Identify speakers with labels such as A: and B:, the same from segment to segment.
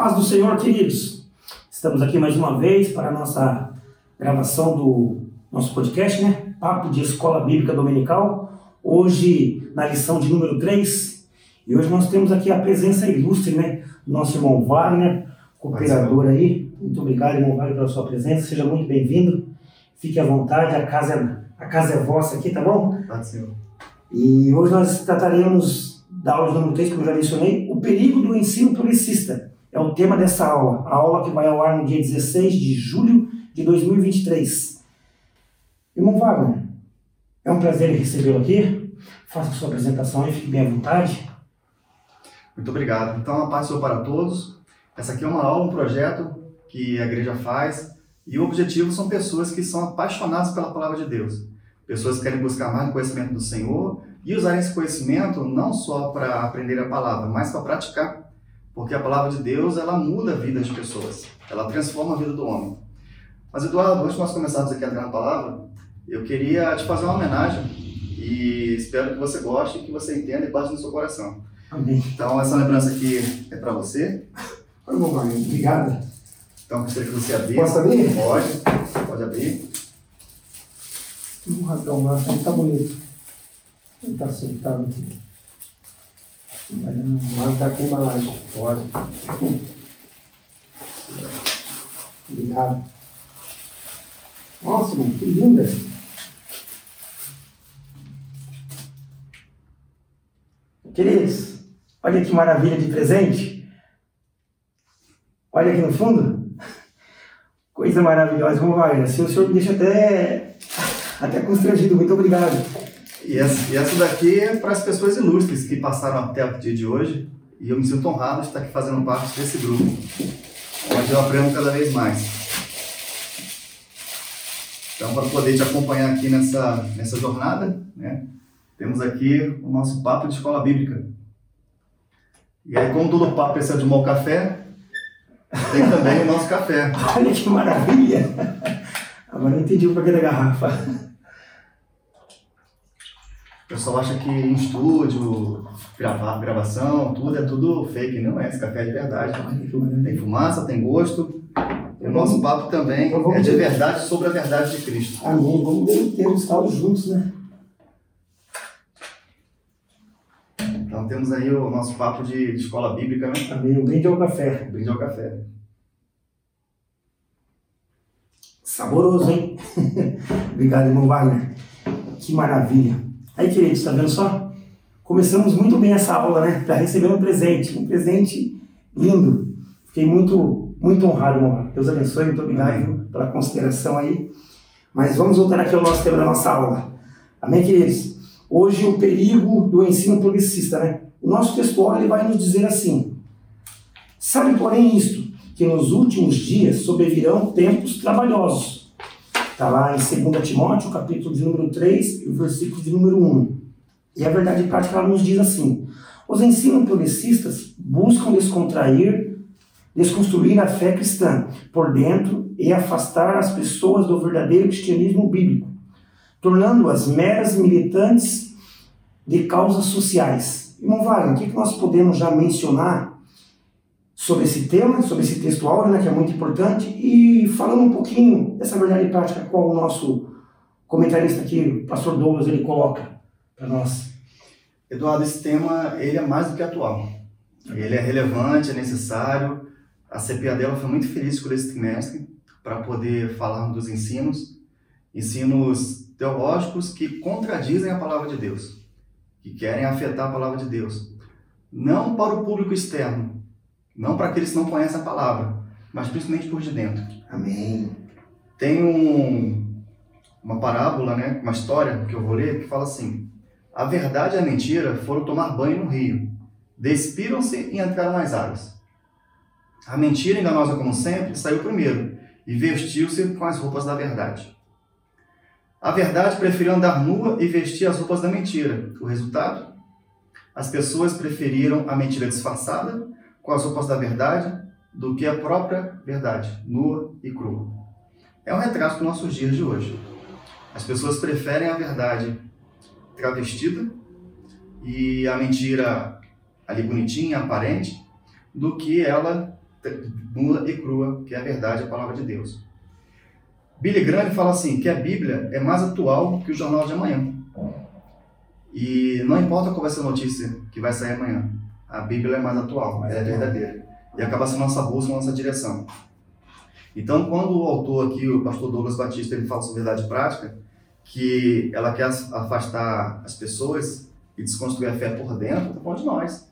A: paz do Senhor, queridos. Estamos aqui mais uma vez para a nossa gravação do nosso podcast, né? Papo de Escola Bíblica Dominical. Hoje, na lição de número 3. E hoje nós temos aqui a presença ilustre, né? Do nosso irmão Wagner, cooperador aí. Muito obrigado, irmão Wagner, pela sua presença. Seja muito bem-vindo. Fique à vontade, a casa, é, a casa é vossa aqui, tá bom?
B: Pode ser.
A: E hoje nós trataremos da aula número 3, como eu já mencionei, o perigo do ensino publicista. É o tema dessa aula. A aula que vai ao ar no dia 16 de julho de 2023. Irmão Wagner, é um prazer recebê-lo aqui. Faça a sua apresentação e fique bem à vontade.
B: Muito obrigado. Então, a paz para todos. Essa aqui é uma aula, um projeto que a igreja faz e o objetivo são pessoas que são apaixonadas pela palavra de Deus. Pessoas que querem buscar mais conhecimento do Senhor e usar esse conhecimento não só para aprender a palavra, mas para praticar porque a palavra de Deus, ela muda a vida das pessoas. Ela transforma a vida do homem. Mas, Eduardo, antes de nós começarmos aqui a entrar na palavra, eu queria te fazer uma homenagem e espero que você goste, que você entenda e bate no seu coração.
A: Amém.
B: Então, essa lembrança aqui é para você.
A: Oi, irmão Wagner, obrigado.
B: Então, gostaria que você abrisse.
A: Posso abrir?
B: Pode. Pode abrir.
A: Um ratão lá, tá bonito. Ele tá sentado aqui. Mas tá com embalagem fora. Obrigado. Nossa, que linda. Queridos, olha que maravilha de presente. Olha aqui no fundo. Coisa maravilhosa. Vamos lá, assim o senhor me deixa até, até constrangido. Muito obrigado.
B: E essa, e essa daqui é para as pessoas ilustres que passaram até o dia de hoje. E eu me sinto honrado de estar aqui fazendo parte desse grupo, onde eu aprendo cada vez mais. Então, para poder te acompanhar aqui nessa, nessa jornada, né, temos aqui o nosso papo de escola bíblica. E aí, como todo papo precisa de um bom café, tem também o nosso café.
A: Olha que maravilha! Agora eu entendi o porquê da garrafa.
B: O pessoal acha que em estúdio, gravar, gravação, tudo é tudo fake. Não é, esse café é de verdade. Tem fumaça, tem gosto. E o nosso papo também é de verdade sobre a verdade de Cristo.
A: Amém. Vamos ver inteiro estar juntos, né?
B: Então temos aí o nosso papo de, de escola bíblica, né?
A: Amém. O brinde ao café.
B: O brinde ao café.
A: Saboroso, hein? Obrigado, irmão Wagner. Que maravilha. Aí, queridos, está vendo só? Começamos muito bem essa aula, né? Para receber um presente, um presente lindo. Fiquei muito, muito honrado, irmão. Deus abençoe, muito obrigado pela consideração aí. Mas vamos voltar aqui ao nosso tema da nossa aula. Amém, queridos? Hoje, o perigo do ensino progressista, né? O nosso textual ele vai nos dizer assim: Sabe, porém, isto, que nos últimos dias sobrevirão tempos trabalhosos Está lá em 2 Timóteo, capítulo de número 3 e o versículo de número 1. E a verdade prática ela nos diz assim: Os ensinos progressistas buscam descontrair, desconstruir a fé cristã por dentro e afastar as pessoas do verdadeiro cristianismo bíblico, tornando-as meras militantes de causas sociais. Irmão Wagner, o que nós podemos já mencionar sobre esse tema, sobre esse texto né, que é muito importante, e falando um pouquinho dessa verdade prática, qual o nosso comentarista aqui, o pastor Douglas, ele coloca para nós.
B: Eduardo, esse tema ele é mais do que atual. Ele é relevante, é necessário. A CPA dela foi muito feliz por esse trimestre para poder falar dos ensinos, ensinos teológicos que contradizem a palavra de Deus, que querem afetar a palavra de Deus. Não para o público externo, não para aqueles que não conhecem a palavra, mas principalmente por de dentro.
A: Amém.
B: Tem um, uma parábola, né, uma história que eu vou ler, que fala assim: A verdade e a mentira foram tomar banho no rio, despiram-se e entraram nas águas. A mentira, enganosa como sempre, saiu primeiro e vestiu-se com as roupas da verdade. A verdade preferiu andar nua e vestir as roupas da mentira. O resultado? As pessoas preferiram a mentira disfarçada com as roupas da verdade do que a própria verdade, nua e crua. É um retrato dos nossos dias de hoje. As pessoas preferem a verdade travestida e a mentira ali bonitinha, aparente, do que ela nua e crua, que é a verdade, a palavra de Deus. Billy Graham fala assim, que a Bíblia é mais atual que o jornal de amanhã. E não importa qual vai ser a notícia que vai sair amanhã, a Bíblia é mais atual, ela é verdadeira. E acaba sendo nossa busca, nossa direção. Então, quando o autor aqui, o pastor Douglas Batista, ele fala sobre verdade prática, que ela quer afastar as pessoas e desconstruir a fé por dentro, está falando de nós.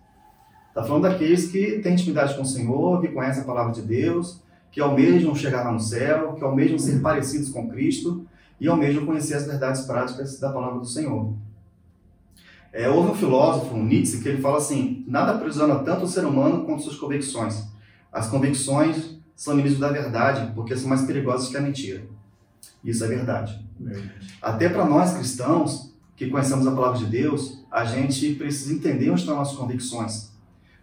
B: Está falando daqueles que têm intimidade com o Senhor, que conhecem a palavra de Deus, que almejam chegar lá no céu, que almejam ser parecidos com Cristo e almejam conhecer as verdades práticas da palavra do Senhor. É, houve um filósofo, Nietzsche, que ele fala assim: nada aprisiona tanto o ser humano quanto suas convicções. As convicções são inimigos da verdade, porque são mais perigosas que a mentira. Isso é verdade. Até para nós cristãos, que conhecemos a palavra de Deus, a gente precisa entender onde estão as nossas convicções,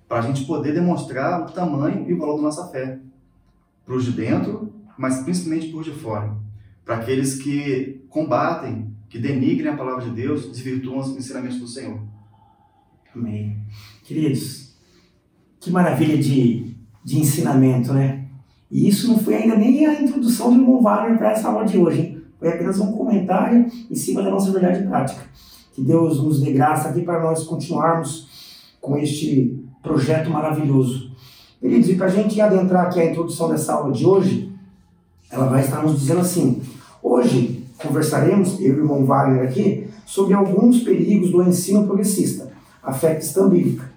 B: para a gente poder demonstrar o tamanho e o valor da nossa fé, para os de dentro, mas principalmente por de fora, para aqueles que combatem, que denigrem a palavra de Deus, desvirtuam os ensinamentos do Senhor.
A: Amém. Queridos, que maravilha de, de ensinamento, né? E isso não foi ainda nem a introdução do irmão Wagner para essa aula de hoje, hein? Foi apenas um comentário em cima da nossa verdade prática. Que Deus nos dê graça aqui para nós continuarmos com este projeto maravilhoso. Queridos, e para a gente adentrar aqui a introdução dessa aula de hoje, ela vai estar nos dizendo assim: hoje conversaremos, eu e o irmão Wagner aqui, sobre alguns perigos do ensino progressista, a fé cristã bíblica.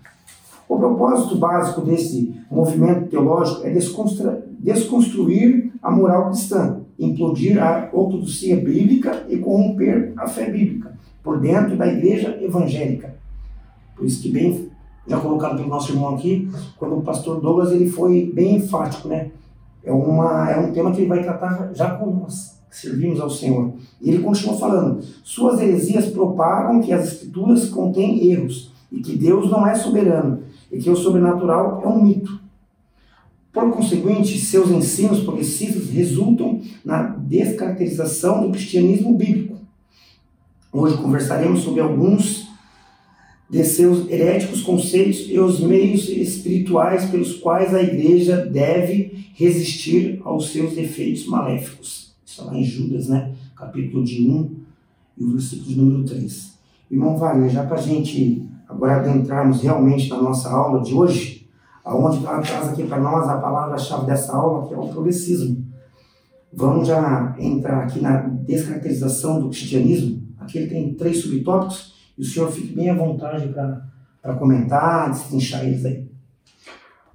A: O propósito básico desse movimento teológico é desconstruir a moral cristã, implodir a ortodoxia bíblica e corromper a fé bíblica por dentro da igreja evangélica. Por isso que bem já colocado pelo nosso irmão aqui, quando o pastor Douglas ele foi bem enfático, né? É, uma, é um tema que ele vai tratar já com nós, servimos ao Senhor. E ele continua falando: suas heresias propagam que as escrituras contêm erros e que Deus não é soberano e que o sobrenatural é um mito. Por conseguinte, seus ensinos progressistas resultam na descaracterização do cristianismo bíblico. Hoje conversaremos sobre alguns de seus heréticos conceitos e os meios espirituais pelos quais a igreja deve resistir aos seus defeitos maléficos. Isso lá em Judas, né? capítulo de 1 e o versículo de número 3. Irmão Wagner, já para a gente agora adentrarmos realmente na nossa aula de hoje, aonde traz aqui para nós a palavra-chave dessa aula, que é o progressismo. Vamos já entrar aqui na descaracterização do cristianismo. Aqui ele tem três subtópicos e o senhor fique bem à vontade para comentar, destrinchar eles aí.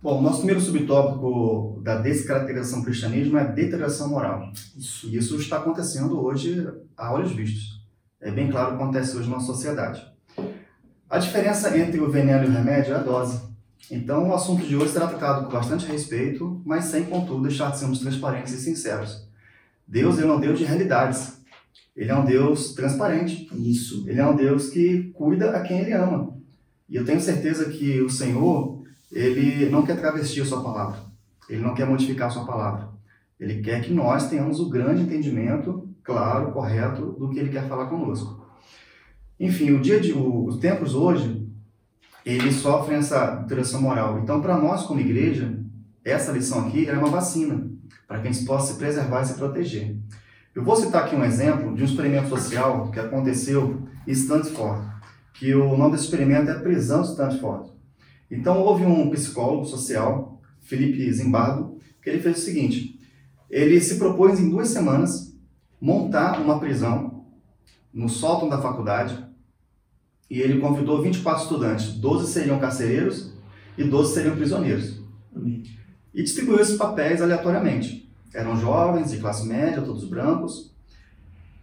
B: Bom, nosso primeiro subtópico da descaracterização do cristianismo é a deterioração moral. Isso. E isso está acontecendo hoje a olhos vistos. É bem claro o que acontece hoje na nossa sociedade. A diferença entre o veneno e o remédio é a dose. Então, o assunto de hoje será tratado com bastante respeito, mas sem, contudo, deixar de sermos transparentes e sinceros. Deus é um Deus de realidades. Ele é um Deus transparente.
A: Isso.
B: Ele é um Deus que cuida a quem ele ama. E eu tenho certeza que o Senhor, ele não quer travestir a sua palavra. Ele não quer modificar a sua palavra. Ele quer que nós tenhamos o grande entendimento, claro, correto, do que ele quer falar conosco. Enfim, o dia de o, os tempos hoje, eles sofrem essa alteração moral. Então, para nós como igreja, essa lição aqui é uma vacina para que a gente possa se preservar e se proteger. Eu vou citar aqui um exemplo de um experimento social que aconteceu em Stanford, que o nome desse experimento é prisão de Stanford. Então, houve um psicólogo social, Felipe Zimbardo, que ele fez o seguinte, ele se propôs em duas semanas montar uma prisão no sótão da faculdade e ele convidou 24 estudantes, 12 seriam carcereiros e 12 seriam prisioneiros. E distribuiu esses papéis aleatoriamente. Eram jovens, de classe média, todos brancos.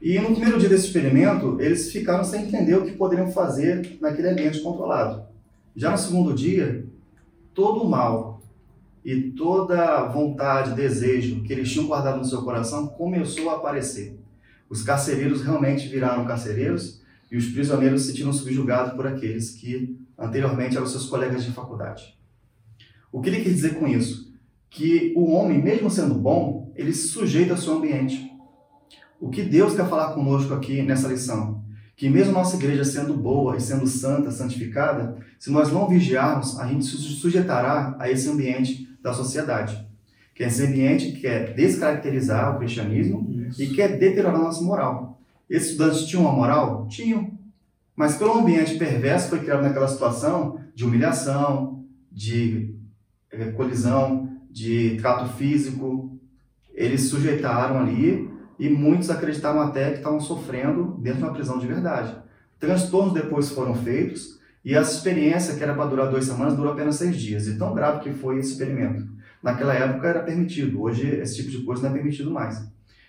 B: E no primeiro dia desse experimento, eles ficaram sem entender o que poderiam fazer naquele ambiente controlado. Já no segundo dia, todo o mal e toda vontade, desejo que eles tinham guardado no seu coração começou a aparecer. Os carcereiros realmente viraram carcereiros e os prisioneiros se sentiram subjugados por aqueles que anteriormente eram seus colegas de faculdade. O que ele quer dizer com isso? Que o homem, mesmo sendo bom, ele se sujeita ao seu ambiente. O que Deus quer falar conosco aqui nessa lição? Que mesmo nossa igreja sendo boa e sendo santa, santificada, se nós não vigiarmos, a gente se sujeitará a esse ambiente da sociedade. Que é esse ambiente que quer descaracterizar o cristianismo Isso. e quer deteriorar a nossa moral. Esses estudantes tinham uma moral? Tinham. Mas pelo ambiente perverso foi criado naquela situação de humilhação, de eh, colisão, de trato físico, eles sujeitaram ali e muitos acreditavam até que estavam sofrendo dentro de uma prisão de verdade. Transtornos depois foram feitos e essa experiência, que era para durar duas semanas, durou apenas seis dias. E tão grave que foi esse experimento. Naquela época era permitido, hoje esse tipo de coisa não é permitido mais.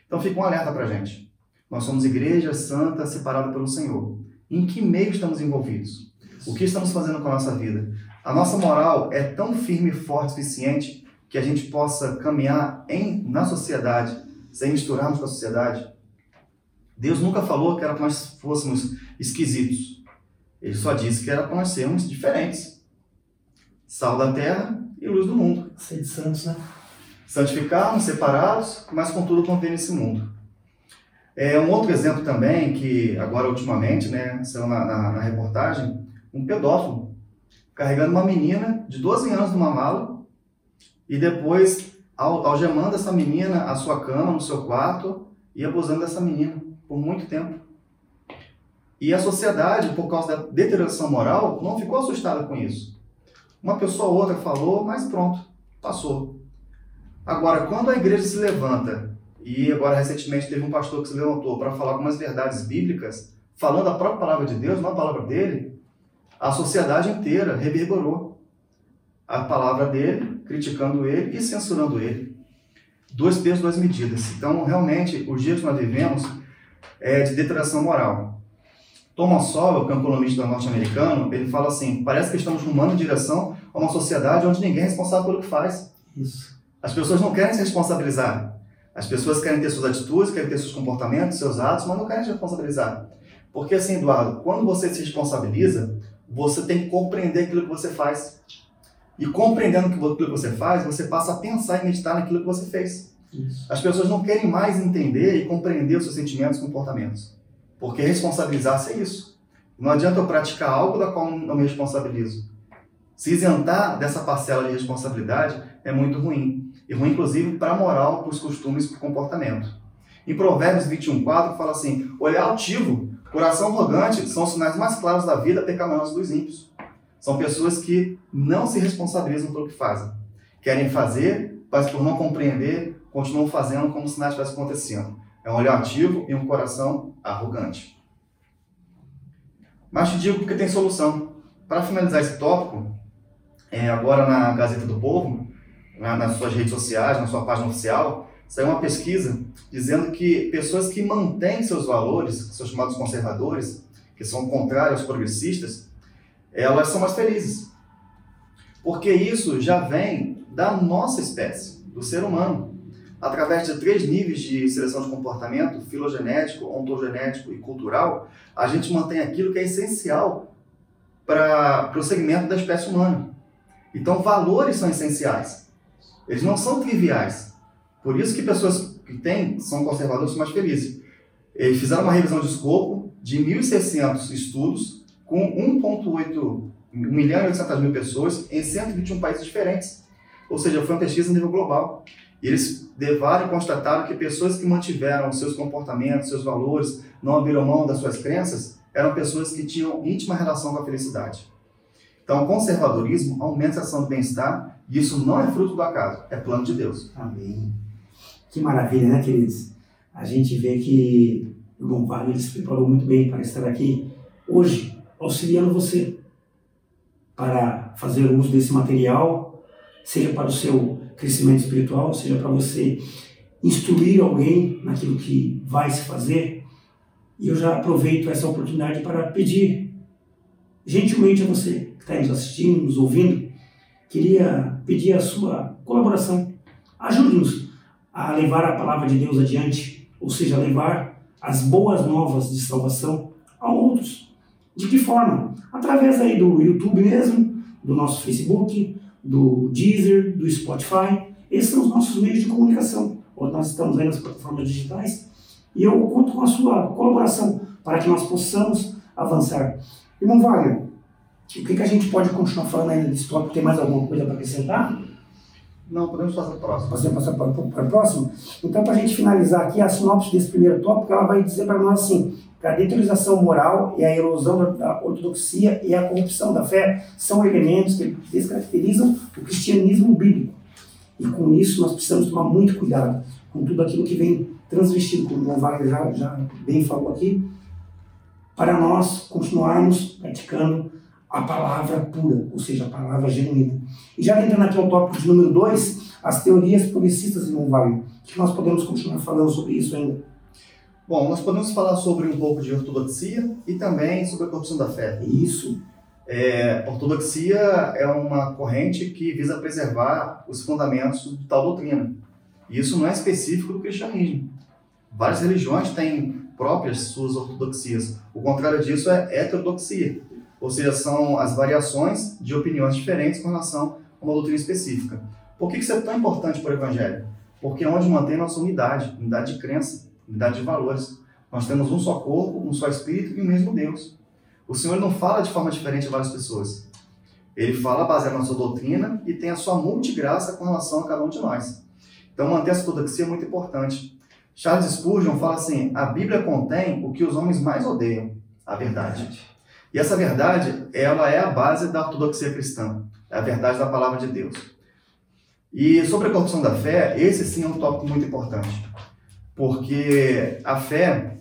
B: Então fica um alerta para a gente. Nós somos igreja santa separada pelo Senhor. Em que meio estamos envolvidos? O que estamos fazendo com a nossa vida? A nossa moral é tão firme e forte o suficiente que a gente possa caminhar em, na sociedade sem misturarmos com a sociedade. Deus nunca falou que era para nós fôssemos esquisitos. Ele só disse que era para nós sermos diferentes. Sal da terra e luz do mundo.
A: Ser santos, né?
B: Santificarmos, separados, mas contudo conter nesse mundo. É um outro exemplo também, que agora ultimamente, né, saiu na, na, na reportagem, um pedófilo carregando uma menina de 12 anos numa mala e depois algemando essa menina à sua cama, no seu quarto e abusando dessa menina por muito tempo. E a sociedade, por causa da deterioração moral, não ficou assustada com isso. Uma pessoa ou outra falou, mas pronto, passou. Agora, quando a igreja se levanta, e agora recentemente teve um pastor que se levantou para falar algumas verdades bíblicas, falando a própria palavra de Deus, não a palavra dele, a sociedade inteira reverberou a palavra dele criticando ele e censurando ele. Dois pesos, duas medidas. Então, realmente, os dias que nós vivemos é de deterioração moral. Thomas Sowell, que é um economista norte-americano, ele fala assim, parece que estamos rumando em direção a uma sociedade onde ninguém é responsável pelo que faz.
A: Isso.
B: As pessoas não querem se responsabilizar. As pessoas querem ter suas atitudes, querem ter seus comportamentos, seus atos, mas não querem se responsabilizar. Porque assim, Eduardo, quando você se responsabiliza, você tem que compreender aquilo que você faz. E compreendendo aquilo que você faz, você passa a pensar e meditar naquilo que você fez. Isso. As pessoas não querem mais entender e compreender os seus sentimentos e comportamentos. Porque responsabilizar-se é isso. Não adianta eu praticar algo da qual não me responsabilizo. Se isentar dessa parcela de responsabilidade é muito ruim. E ruim, inclusive, para a moral, para os costumes, para o comportamento. Em Provérbios 21,4 fala assim: olhar altivo, coração arrogante são os sinais mais claros da vida pecaminosa dos ímpios. São pessoas que não se responsabilizam pelo que fazem. Querem fazer, mas por não compreender, continuam fazendo como se nada estivesse acontecendo. É um olhar ativo e um coração arrogante. Mas te digo porque tem solução. Para finalizar esse tópico, é, agora na Gazeta do Povo, na, nas suas redes sociais, na sua página oficial, saiu uma pesquisa dizendo que pessoas que mantêm seus valores, que são chamados conservadores, que são contrários aos progressistas, elas são mais felizes. Porque isso já vem da nossa espécie, do ser humano. Através de três níveis de seleção de comportamento, filogenético, ontogenético e cultural, a gente mantém aquilo que é essencial para o segmento da espécie humana. Então, valores são essenciais. Eles não são triviais. Por isso que pessoas que têm, são conservadoras, são mais felizes. Eles fizeram uma revisão de escopo de 1.600 estudos com 1,8 1 milhão e 800 mil pessoas em 121 países diferentes. Ou seja, foi uma pesquisa a nível global. E eles levaram e constataram que pessoas que mantiveram seus comportamentos, seus valores, não abriram mão das suas crenças, eram pessoas que tinham íntima relação com a felicidade. Então, o conservadorismo aumenta a ação do bem-estar e isso não é fruto do acaso, é plano de Deus.
A: Amém. Que maravilha, né, queridos? A gente vê que o Wagner se preparou muito bem para estar aqui hoje auxiliando você para fazer uso desse material, seja para o seu crescimento espiritual, seja para você instruir alguém naquilo que vai se fazer. E eu já aproveito essa oportunidade para pedir gentilmente a você que está nos assistindo, nos ouvindo, queria pedir a sua colaboração. Ajude-nos a levar a palavra de Deus adiante, ou seja, levar as boas novas de salvação. De que forma? Através aí do YouTube mesmo, do nosso Facebook, do Deezer, do Spotify. Esses são os nossos meios de comunicação. Nós estamos aí nas plataformas digitais e eu conto com a sua colaboração. para que nós possamos avançar. Irmão Wagner, o que, que a gente pode continuar falando ainda desse tópico? Tem mais alguma coisa para acrescentar?
B: Não, podemos passar para o próximo.
A: Podemos passar para, para, o próximo? Então, para a gente finalizar aqui, a sinopse desse primeiro tópico, ela vai dizer para nós assim, a deteriorização moral e a erosão da ortodoxia e a corrupção da fé são elementos que descaracterizam o cristianismo bíblico. E com isso nós precisamos tomar muito cuidado com tudo aquilo que vem transvestido, como o Wagner já, já bem falou aqui, para nós continuarmos praticando a palavra pura, ou seja, a palavra genuína. E já entrando aqui ao tópico de número 2, as teorias policistas em Wagner. O que nós podemos continuar falando sobre isso ainda?
B: Bom, nós podemos falar sobre um pouco de ortodoxia e também sobre a corrupção da fé.
A: Isso.
B: É, ortodoxia é uma corrente que visa preservar os fundamentos de tal doutrina. E isso não é específico do cristianismo. Várias religiões têm próprias suas ortodoxias. O contrário disso é heterodoxia, ou seja, são as variações de opiniões diferentes com relação a uma doutrina específica. Por que isso é tão importante para o Evangelho? Porque é onde mantém nossa unidade, unidade de crença, unidade de valores. Nós temos um só corpo, um só espírito e o mesmo Deus. O Senhor não fala de forma diferente a várias pessoas. Ele fala baseado na sua doutrina e tem a sua multigraça com relação a cada um de nós. Então, manter essa ortodoxia é muito importante. Charles Spurgeon fala assim: a Bíblia contém o que os homens mais odeiam, a verdade. E essa verdade, ela é a base da ortodoxia cristã, é a verdade da palavra de Deus. E sobre a corrupção da fé, esse sim é um tópico muito importante, porque a fé,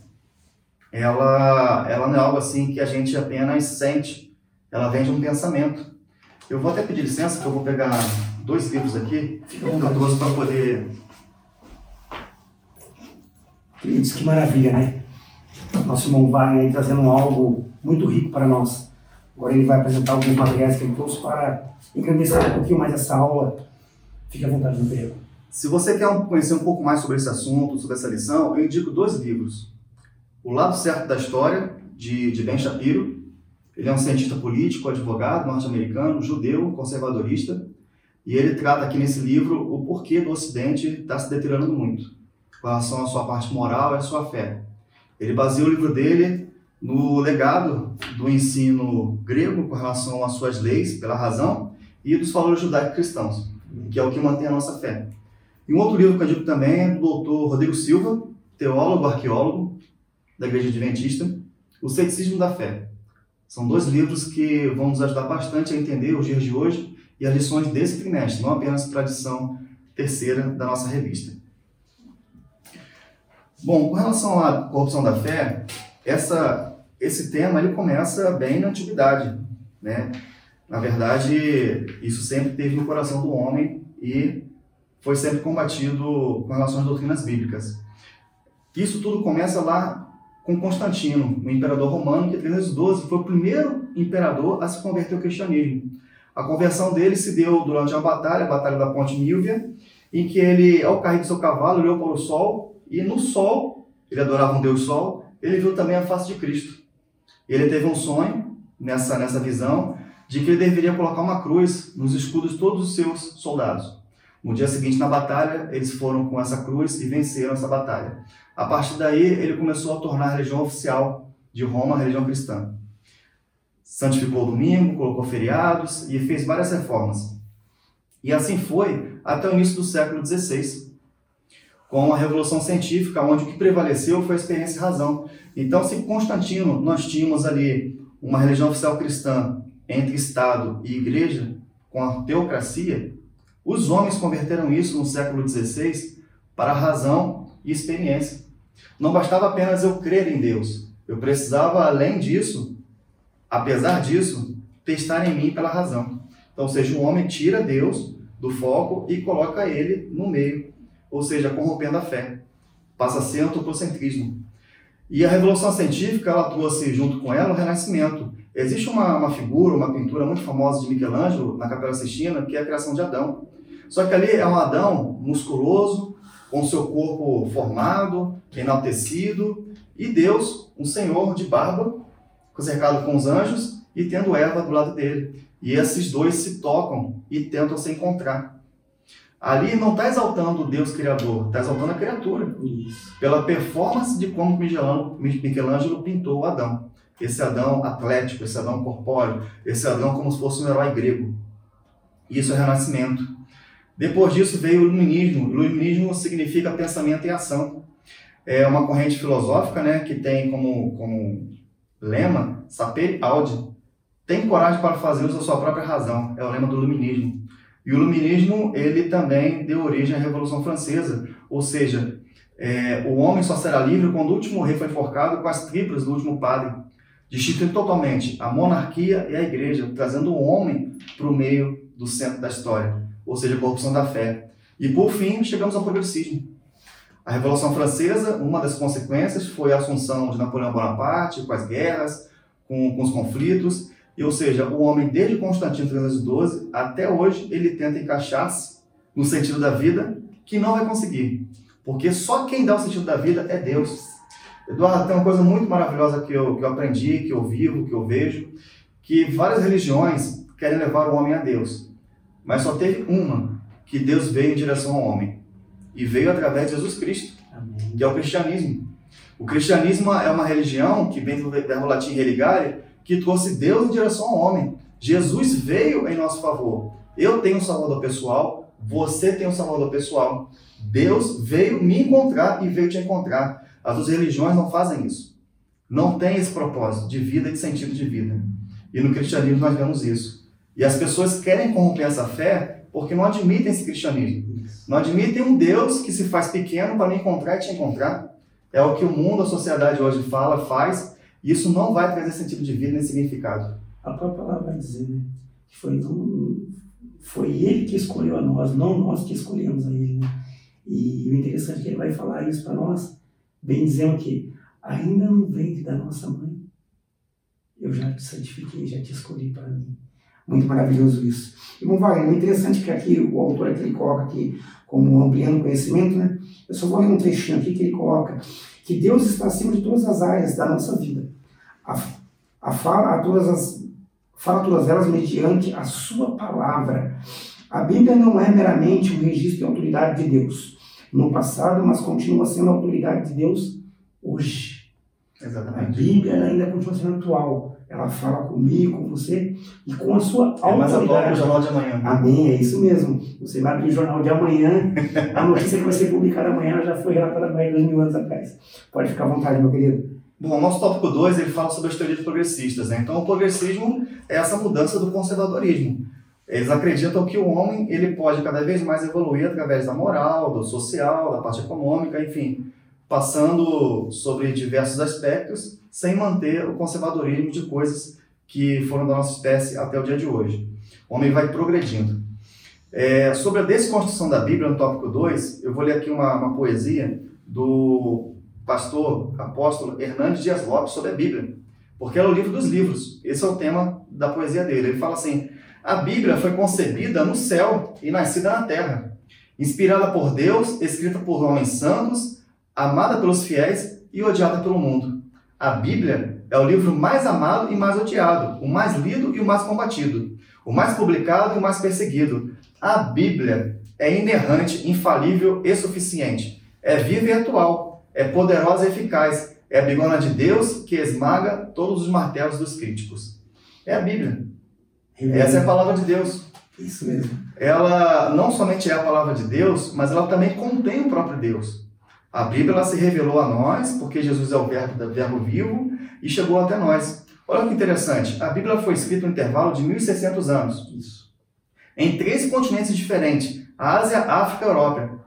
B: ela, ela não é algo assim que a gente apenas sente, ela vem de um pensamento. Eu vou até pedir licença, que eu vou pegar dois livros aqui, que eu trouxe para poder
A: Queridos, que maravilha, né? Nosso irmão Wagner aí trazendo algo muito rico para nós. Agora ele vai apresentar alguns materiais que ele trouxe para engrandecer um pouquinho mais essa aula. Fique à vontade, meu Pedro.
B: Se você quer conhecer um pouco mais sobre esse assunto, sobre essa lição, eu indico dois livros. O Lado Certo da História, de, de Ben Shapiro. Ele é um cientista político, advogado norte-americano, judeu, conservadorista. E ele trata aqui nesse livro o porquê do Ocidente está se deteriorando muito com relação à sua parte moral e à sua fé. Ele baseia o livro dele no legado do ensino grego com relação às suas leis, pela razão, e dos valores judaico-cristãos, que é o que mantém a nossa fé. E um outro livro que eu digo também é do doutor Rodrigo Silva, teólogo, arqueólogo da Igreja Adventista, O Ceticismo da Fé. São dois livros que vão nos ajudar bastante a entender os dias de hoje e as lições desse trimestre, não apenas edição terceira da nossa revista. Bom, com relação à corrupção da fé, essa, esse tema ele começa bem na antiguidade, né? Na verdade, isso sempre teve no coração do homem e foi sempre combatido com relação doutrinas bíblicas. Isso tudo começa lá com Constantino, o imperador romano, que em 312 foi o primeiro imperador a se converter ao cristianismo. A conversão dele se deu durante uma batalha, a Batalha da Ponte Milvia, em que ele, ao cair do seu cavalo, olhou para o sol e no sol, ele adorava um Deus Sol, ele viu também a face de Cristo. Ele teve um sonho nessa, nessa visão de que ele deveria colocar uma cruz nos escudos de todos os seus soldados. No dia seguinte, na batalha, eles foram com essa cruz e venceram essa batalha. A partir daí, ele começou a tornar a religião oficial de Roma a religião cristã. Santificou o domingo, colocou feriados e fez várias reformas. E assim foi até o início do século XVI, com a Revolução Científica, onde o que prevaleceu foi a experiência e razão. Então, se Constantino nós tínhamos ali uma religião oficial cristã entre Estado e Igreja, com a teocracia, os homens converteram isso no século XVI para razão e experiência. Não bastava apenas eu crer em Deus, eu precisava, além disso, apesar disso, testar em mim pela razão. Então, ou seja, o homem tira Deus do foco e coloca ele no meio ou seja, corrompendo a fé. Passa a ser antropocentrismo. E a Revolução Científica, ela trouxe junto com ela o Renascimento. Existe uma, uma figura, uma pintura muito famosa de Michelangelo, na Capela Sistina, que é a criação de Adão. Só que ali é um Adão musculoso, com seu corpo formado, enaltecido, e Deus, um Senhor de barba, cercado com os anjos, e tendo Eva do lado dele. E esses dois se tocam e tentam se encontrar. Ali não está exaltando o Deus Criador, está exaltando a criatura.
A: Isso.
B: Pela performance de como Michelangelo, Michelangelo pintou o Adão. Esse Adão atlético, esse Adão corpóreo, esse Adão como se fosse um herói grego. Isso é renascimento. Depois disso veio o iluminismo. O iluminismo significa pensamento em ação. É uma corrente filosófica né, que tem como, como lema sapere aude. Tem coragem para fazer uso da sua própria razão. É o lema do iluminismo. E o iluminismo ele também deu origem à Revolução Francesa, ou seja, é, o homem só será livre quando o último rei foi enforcado com as triplas do último padre, destituindo totalmente a monarquia e a igreja, trazendo o homem para o meio do centro da história, ou seja, a corrupção da fé. E por fim, chegamos ao progressismo. A Revolução Francesa, uma das consequências foi a assunção de Napoleão Bonaparte, com as guerras, com, com os conflitos, e, ou seja, o homem, desde Constantino 312 até hoje, ele tenta encaixar-se no sentido da vida que não vai conseguir. Porque só quem dá o sentido da vida é Deus. Eduardo, tem uma coisa muito maravilhosa que eu, que eu aprendi, que eu vivo, que eu vejo, que várias religiões querem levar o homem a Deus. Mas só teve uma que Deus veio em direção ao homem. E veio através de Jesus Cristo, Amém. que é o cristianismo. O cristianismo é uma religião que vem do verbo latim religare, que trouxe Deus em direção ao homem. Jesus veio em nosso favor. Eu tenho um salvador pessoal, você tem um salvador pessoal. Deus veio me encontrar e veio te encontrar. As outras religiões não fazem isso. Não tem esse propósito de vida e de sentido de vida. E no cristianismo nós vemos isso. E as pessoas querem corromper essa fé porque não admitem esse cristianismo. Não admitem um Deus que se faz pequeno para me encontrar e te encontrar. É o que o mundo, a sociedade hoje fala, faz, e isso não vai trazer sentido de vida nem significado.
A: A própria palavra vai dizer né, que foi, não, foi ele que escolheu a nós, não nós que escolhemos a ele. Né? E o interessante é que ele vai falar isso para nós, bem dizendo que ainda no ventre da nossa mãe, eu já te santifiquei, já te escolhi para mim. Muito maravilhoso isso. Irmão Wagner, o interessante é que aqui o autor aqui ele coloca aqui como ampliando o conhecimento, né? Eu só vou ler um trechinho aqui que ele coloca que Deus está acima de todas as áreas da nossa vida. A, a fala a todas as fala todas elas mediante a sua palavra. A Bíblia não é meramente um registro de autoridade de Deus no passado, mas continua sendo a autoridade de Deus hoje.
B: Exatamente.
A: A Bíblia ainda continua sendo atual. Ela fala comigo, com você e com a sua
B: é mais o jornal de amanhã.
A: Amém, é isso mesmo. Você vai abrir o jornal de amanhã, a notícia que vai ser publicada amanhã já foi relatada mais de dois mil anos atrás. Pode ficar à vontade, meu querido.
B: Bom, o nosso tópico 2 ele fala sobre as teorias progressistas. Né? Então, o progressismo é essa mudança do conservadorismo. Eles acreditam que o homem ele pode cada vez mais evoluir através da moral, do social, da parte econômica, enfim, passando sobre diversos aspectos sem manter o conservadorismo de coisas que foram da nossa espécie até o dia de hoje. O homem vai progredindo. É, sobre a desconstrução da Bíblia, no tópico 2, eu vou ler aqui uma, uma poesia do pastor apóstolo Hernandes Dias Lopes sobre a Bíblia, porque ela é o livro dos livros. Esse é o tema da poesia dele. Ele fala assim: A Bíblia foi concebida no céu e nascida na terra, inspirada por Deus, escrita por homens santos, amada pelos fiéis e odiada pelo mundo. A Bíblia é o livro mais amado e mais odiado, o mais lido e o mais combatido, o mais publicado e o mais perseguido. A Bíblia é inerrante, infalível e suficiente. É viva e atual, é poderosa e eficaz, é a bigona de Deus que esmaga todos os martelos dos críticos. É a Bíblia. Essa é a palavra de Deus.
A: Isso mesmo.
B: Ela não somente é a palavra de Deus, mas ela também contém o próprio Deus. A Bíblia ela se revelou a nós, porque Jesus é o verbo, verbo vivo, e chegou até nós. Olha que interessante, a Bíblia foi escrita no intervalo de 1.600 anos. Isso. Em 13 continentes diferentes, Ásia, África e Europa.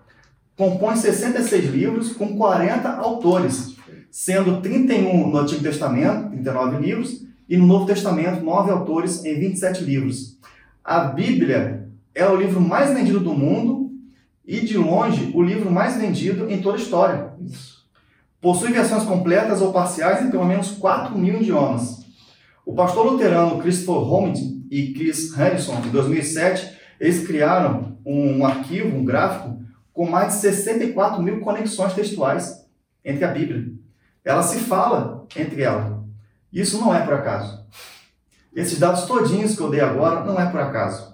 B: Compõe 66 livros com 40 autores, sendo 31 no Antigo Testamento, 39 livros, e no Novo Testamento, 9 autores em 27 livros. A Bíblia é o livro mais vendido do mundo e, de longe, o livro mais vendido em toda a história. Isso. Possui versões completas ou parciais em pelo menos 4 mil idiomas. O pastor luterano Christopher Holmid e Chris Harrison, em 2007, eles criaram um arquivo, um gráfico, com mais de 64 mil conexões textuais entre a Bíblia. Ela se fala entre elas. Isso não é por acaso. Esses dados todinhos que eu dei agora não é por acaso.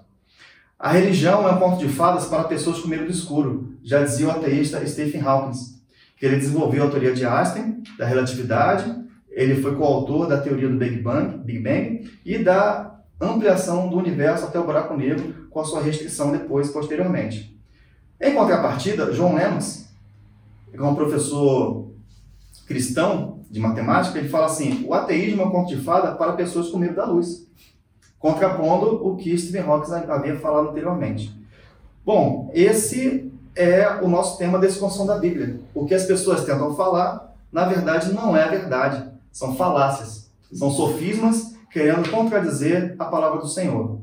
B: A religião é um conto de fadas para pessoas com medo do escuro, já dizia o ateísta Stephen Hawking, que ele desenvolveu a teoria de Einstein, da relatividade, ele foi coautor da teoria do Big Bang, Big Bang e da ampliação do universo até o buraco negro, com a sua restrição depois, posteriormente. Em contrapartida, John Lemmons, que é um professor cristão de matemática, ele fala assim: o ateísmo é um conto de fada para pessoas com medo da luz, contrapondo o que Stephen Hawking havia falado anteriormente. Bom, esse é o nosso tema da expansão da Bíblia. O que as pessoas tentam falar, na verdade, não é a verdade. São falácias. São sofismas querendo contradizer a palavra do Senhor.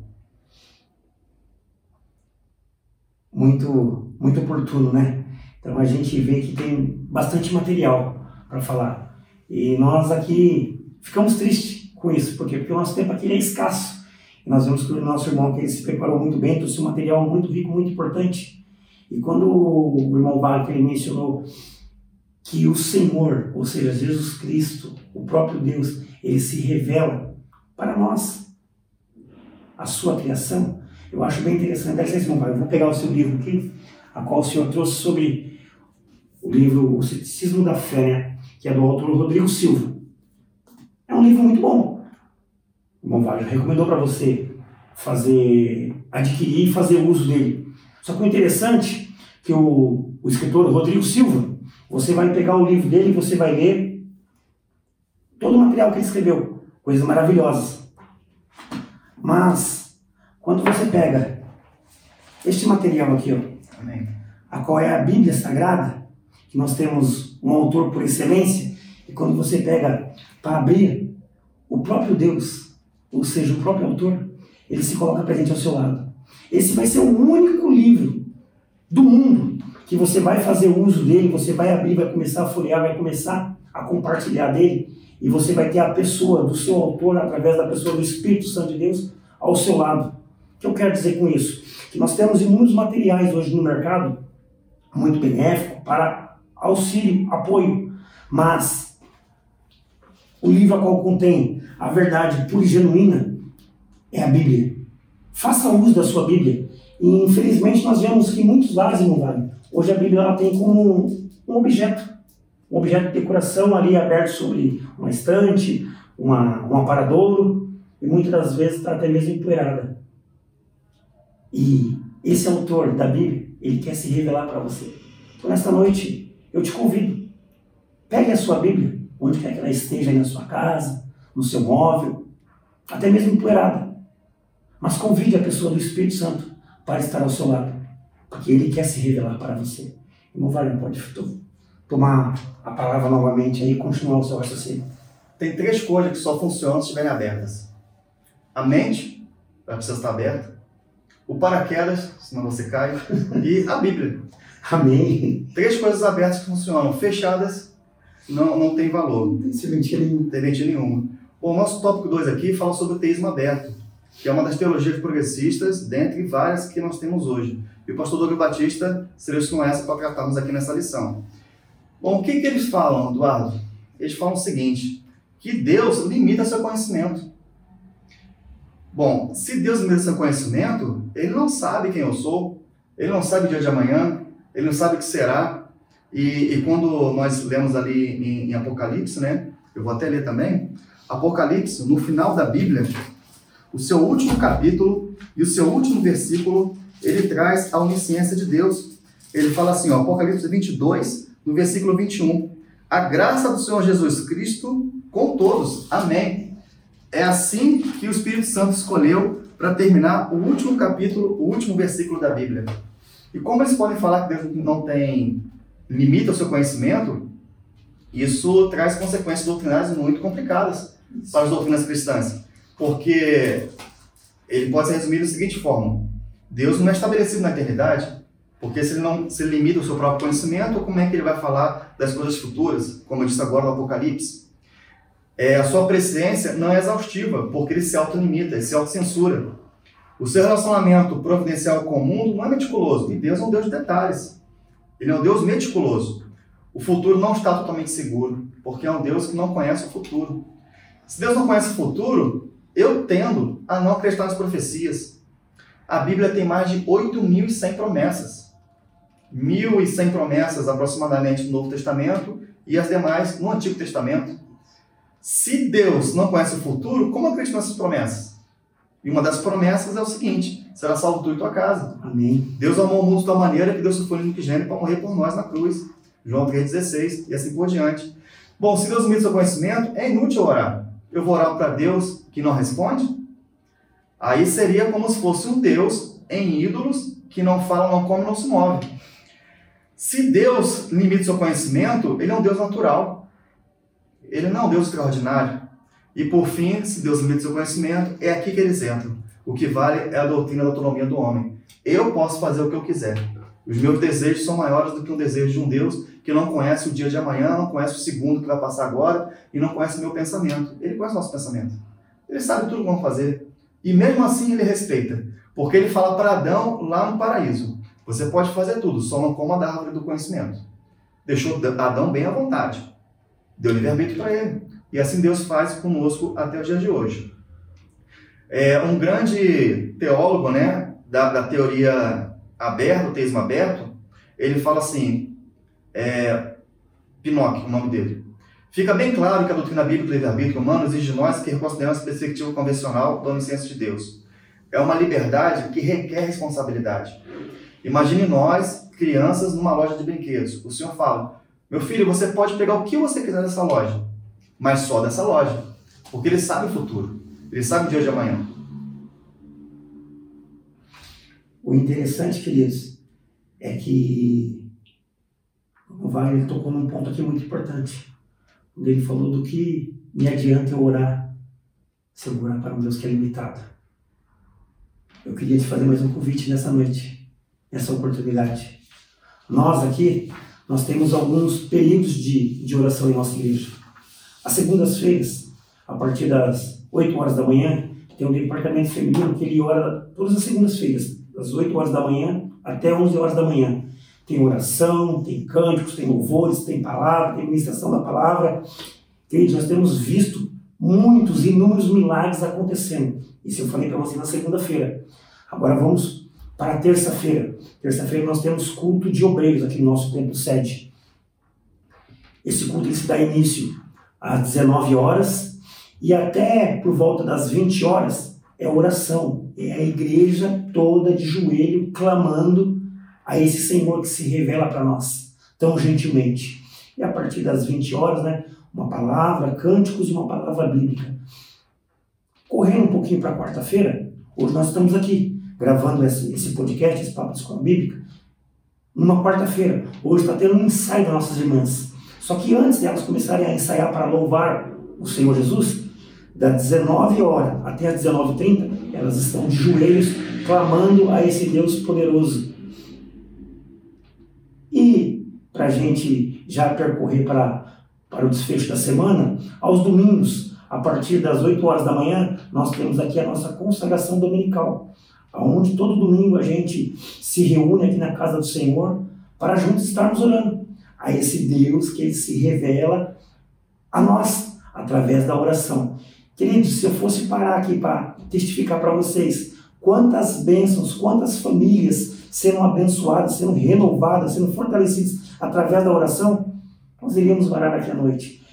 A: Muito, muito oportuno, né? Então a gente vê que tem bastante material para falar. E nós aqui ficamos tristes com isso, porque, porque o nosso tempo aqui é escasso. E nós vemos que o nosso irmão que ele se preparou muito bem, trouxe um material muito rico, muito importante. E quando o irmão ele mencionou que o Senhor, ou seja, Jesus Cristo, o próprio Deus, ele se revela para nós, a sua criação, eu acho bem interessante. Dá licença, irmão, eu vou pegar o seu livro aqui, a qual o senhor trouxe sobre o livro O Ceticismo da Fé, né? que é do autor Rodrigo Silva. É um livro muito bom. O irmão Wagner recomendou para você fazer, adquirir e fazer uso dele. Só que o interessante é que o, o escritor Rodrigo Silva, você vai pegar o livro dele e você vai ler todo o material que ele escreveu, coisas maravilhosas. Mas, quando você pega este material aqui, ó,
B: Amém.
A: a qual é a Bíblia Sagrada, que nós temos um autor por excelência, e quando você pega para abrir, o próprio Deus, ou seja, o próprio autor, ele se coloca presente ao seu lado. Esse vai ser o único livro do mundo que você vai fazer uso dele, você vai abrir, vai começar a folhear, vai começar a compartilhar dele, e você vai ter a pessoa do seu autor, através da pessoa do Espírito Santo de Deus, ao seu lado. O que eu quero dizer com isso? Que nós temos inúmeros materiais hoje no mercado, muito benéfico, para auxílio, apoio, mas o livro a qual contém a verdade pura e genuína é a Bíblia. Faça uso da sua Bíblia. E infelizmente nós vemos que muitos lares não valem. Hoje a Bíblia ela tem como um objeto, um objeto de decoração ali aberto sobre uma estante, uma, um aparadouro, e muitas das vezes está até mesmo empoeirada. E esse autor da Bíblia, ele quer se revelar para você. Então, nesta noite, eu te convido. Pegue a sua Bíblia, onde quer que ela esteja aí na sua casa, no seu móvel, até mesmo empoeirada. Mas convide a pessoa do Espírito Santo para estar ao seu lado, porque ele quer se revelar para você. Irmão Wagner, pode tomar a palavra novamente aí e continuar o seu raciocínio.
B: Tem três coisas que só funcionam se estiverem abertas. A mente, ela precisa estar aberta. O paraquedas, senão você cai. E a Bíblia.
A: Amém.
B: Três coisas abertas que funcionam. Fechadas, não, não tem valor.
A: Não tem serventia nenhuma.
B: Tem nenhuma. Bom, o nosso tópico 2 aqui fala sobre o teísmo aberto, que é uma das teologias progressistas, dentre várias que nós temos hoje. E o pastor Douglas Batista selecionou essa para tratarmos aqui nessa lição. Bom, o que, que eles falam, Eduardo? Eles falam o seguinte, que Deus limita seu conhecimento. Bom, se Deus limita seu conhecimento, Ele não sabe quem eu sou, Ele não sabe o dia de amanhã, Ele não sabe o que será. E, e quando nós lemos ali em, em Apocalipse, né? Eu vou até ler também. Apocalipse, no final da Bíblia, o seu último capítulo e o seu último versículo, ele traz a onisciência de Deus. Ele fala assim, ó, Apocalipse 22, no versículo 21. A graça do Senhor Jesus Cristo com todos. Amém. É assim que o Espírito Santo escolheu para terminar o último capítulo, o último versículo da Bíblia. E como eles podem falar que Deus não tem limita o seu conhecimento, isso traz consequências doutrinárias muito complicadas para as doutrinas cristãs. Porque ele pode ser resumido da seguinte forma: Deus não é estabelecido na eternidade, porque se ele não se limita ao seu próprio conhecimento, como é que ele vai falar das coisas futuras, como eu disse agora no Apocalipse? É, a sua presciência não é exaustiva, porque ele se autolimita, ele se autocensura. O seu relacionamento providencial com o mundo não é meticuloso, e Deus é um Deus de detalhes. Ele é um Deus meticuloso. O futuro não está totalmente seguro, porque é um Deus que não conhece o futuro. Se Deus não conhece o futuro, eu tendo a não acreditar nas profecias. A Bíblia tem mais de 8.100 promessas. 1.100 promessas aproximadamente no Novo Testamento e as demais no Antigo Testamento. Se Deus não conhece o futuro, como acredita nessas promessas? E uma das promessas é o seguinte: será salvo tu e tua casa.
A: Amém.
B: Deus amou o mundo de tal maneira que Deus se foi unigênito para morrer por nós na cruz. João 3,16 e assim por diante. Bom, se Deus me seu conhecimento, é inútil orar. Eu vou orar para Deus que não responde? Aí seria como se fosse um Deus em ídolos que não fala, não come, não se move. Se Deus limita seu conhecimento, ele é um Deus natural. Ele não é um Deus extraordinário. E por fim, se Deus limita seu conhecimento, é aqui que eles entram. O que vale é a doutrina da autonomia do homem. Eu posso fazer o que eu quiser. Os meus desejos são maiores do que um desejo de um Deus que não conhece o dia de amanhã, não conhece o segundo que vai passar agora e não conhece o meu pensamento. Ele conhece o nosso pensamento. Ele sabe tudo o que vamos fazer. E mesmo assim ele respeita. Porque ele fala para Adão lá no paraíso: Você pode fazer tudo, só não coma da árvore do conhecimento. Deixou Adão bem à vontade. Deu livre-arbítrio para ele. E assim Deus faz conosco até o dia de hoje. É, um grande teólogo né, da, da teoria aberta, o teísmo aberto, ele fala assim: é, Pinocchio, o nome dele. Fica bem claro que a doutrina bíblica do livre-arbítrio humano exige de nós que reconsideramos a perspectiva convencional da onisciência de Deus. É uma liberdade que requer responsabilidade. Imagine nós, crianças, numa loja de brinquedos. O senhor fala: Meu filho, você pode pegar o que você quiser dessa loja, mas só dessa loja. Porque ele sabe o futuro. Ele sabe o dia de amanhã.
A: O interessante, queridos, é que o Wagner tocou num ponto aqui muito importante. Ele falou do que me adianta eu orar se eu orar para um Deus que é limitado. Eu queria te fazer mais um convite nessa noite, nessa oportunidade. Nós aqui, nós temos alguns períodos de, de oração em nossa igreja. Às segundas-feiras, a partir das 8 horas da manhã, tem um departamento feminino que ele ora todas as segundas-feiras, das 8 horas da manhã até 11 horas da manhã. Tem oração, tem cânticos, tem louvores, tem palavra, tem ministração da palavra. Queridos, nós temos visto muitos, inúmeros milagres acontecendo. Isso eu falei para você na segunda-feira. Agora vamos para a terça-feira. Terça-feira nós temos culto de obreiros aqui no nosso templo sede. Esse culto se dá início às 19 horas e até por volta das 20 horas é oração. É a igreja toda de joelho clamando a esse Senhor que se revela para nós tão gentilmente. E a partir das 20 horas, né, uma palavra, cânticos e uma palavra bíblica. Correndo um pouquinho para quarta-feira, hoje nós estamos aqui gravando esse, esse podcast, esse Papo de Escola Bíblica, numa quarta-feira. Hoje está tendo um ensaio das nossas irmãs. Só que antes de elas começarem a ensaiar para louvar o Senhor Jesus, das 19 horas até as 19h30, elas estão de joelhos clamando a esse Deus poderoso para a gente já percorrer para, para o desfecho da semana, aos domingos, a partir das 8 horas da manhã, nós temos aqui a nossa consagração dominical, onde todo domingo a gente se reúne aqui na casa do Senhor para juntos estarmos orando a esse Deus que ele se revela a nós através da oração. Queridos, se eu fosse parar aqui para testificar para vocês quantas bênçãos, quantas famílias serão abençoadas, sendo renovadas, sendo fortalecidas através da oração, nós iríamos orar aqui à noite.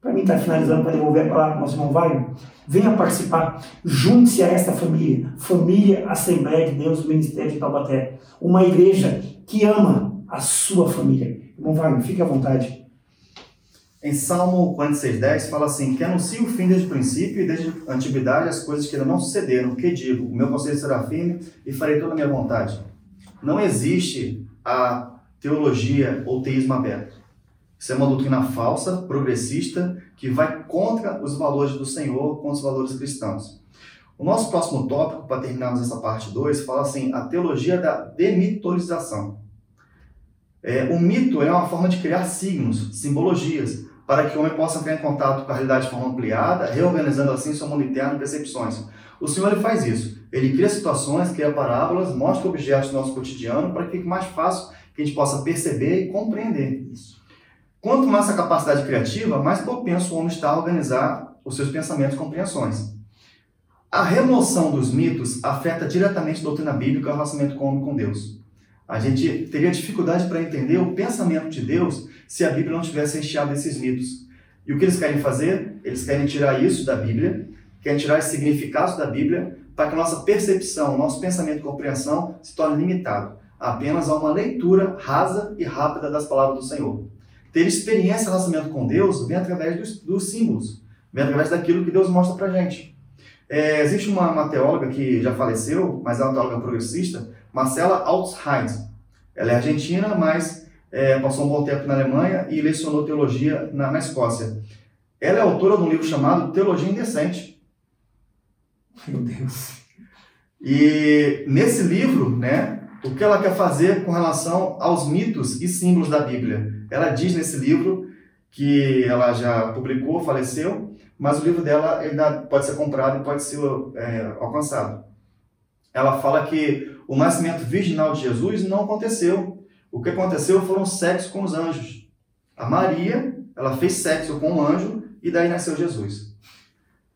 A: Para mim estar tá finalizando, para devolver a palavra para o nosso irmão Wagner, venha participar, junte-se a esta família, Família Assembleia de Deus, Ministério de Taubaté, uma igreja que ama a sua família. Irmão Wagner, fique à vontade.
B: Em Salmo 46,10 fala assim: Que anuncie o fim desde o princípio e desde a antiguidade as coisas que ainda não sucederam. Que digo: O meu conselho será firme e farei toda a minha vontade. Não existe a teologia ou teísmo aberto. Isso é uma doutrina falsa, progressista, que vai contra os valores do Senhor, contra os valores cristãos. O nosso próximo tópico, para terminarmos essa parte 2, fala assim: a teologia da demitolização. É, o mito é uma forma de criar signos, simbologias, para que o homem possa entrar em contato com a realidade de forma ampliada, reorganizando assim seu mundo interno e percepções. O Senhor ele faz isso. Ele cria situações, cria parábolas, mostra objetos do nosso cotidiano para que fique mais fácil que a gente possa perceber e compreender isso. Quanto mais essa capacidade criativa, mais propenso o homem está a organizar os seus pensamentos e compreensões. A remoção dos mitos afeta diretamente a doutrina bíblica e o relacionamento com o homem com Deus. A gente teria dificuldade para entender o pensamento de Deus se a Bíblia não tivesse recheado desses mitos. E o que eles querem fazer? Eles querem tirar isso da Bíblia, querem tirar esse significado da Bíblia, para que a nossa percepção, nosso pensamento e compreensão se torne limitado apenas a uma leitura rasa e rápida das palavras do Senhor. Ter experiência e relacionamento com Deus vem através dos, dos símbolos, vem através daquilo que Deus mostra para gente. É, existe uma, uma, teóloga que já faleceu, mas é uma teóloga progressista, Marcela Altsheim. Ela é argentina, mas é, passou um bom tempo na Alemanha e lecionou teologia na, na Escócia. Ela é autora de um livro chamado Teologia Indecente.
A: Meu Deus.
B: E nesse livro, né, o que ela quer fazer com relação aos mitos e símbolos da Bíblia? Ela diz nesse livro que ela já publicou, faleceu, mas o livro dela ainda pode ser comprado e pode ser é, alcançado. Ela fala que o nascimento virginal de Jesus não aconteceu. O que aconteceu foram sexos com os anjos. A Maria, ela fez sexo com um anjo e daí nasceu Jesus.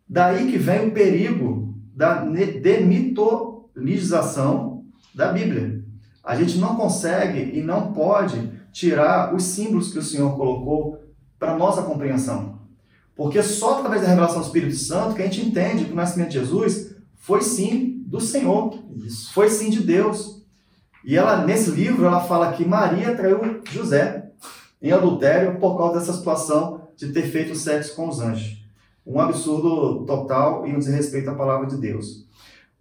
B: Daí que vem o perigo da demitologização da Bíblia. A gente não consegue e não pode tirar os símbolos que o Senhor colocou para nossa compreensão. Porque só através da revelação do Espírito Santo que a gente entende que o nascimento de Jesus foi sim do Senhor, Isso. foi sim de Deus. E ela nesse livro ela fala que Maria traiu José em adultério por causa dessa situação de ter feito sexo com os anjos. Um absurdo total e um desrespeito à palavra de Deus.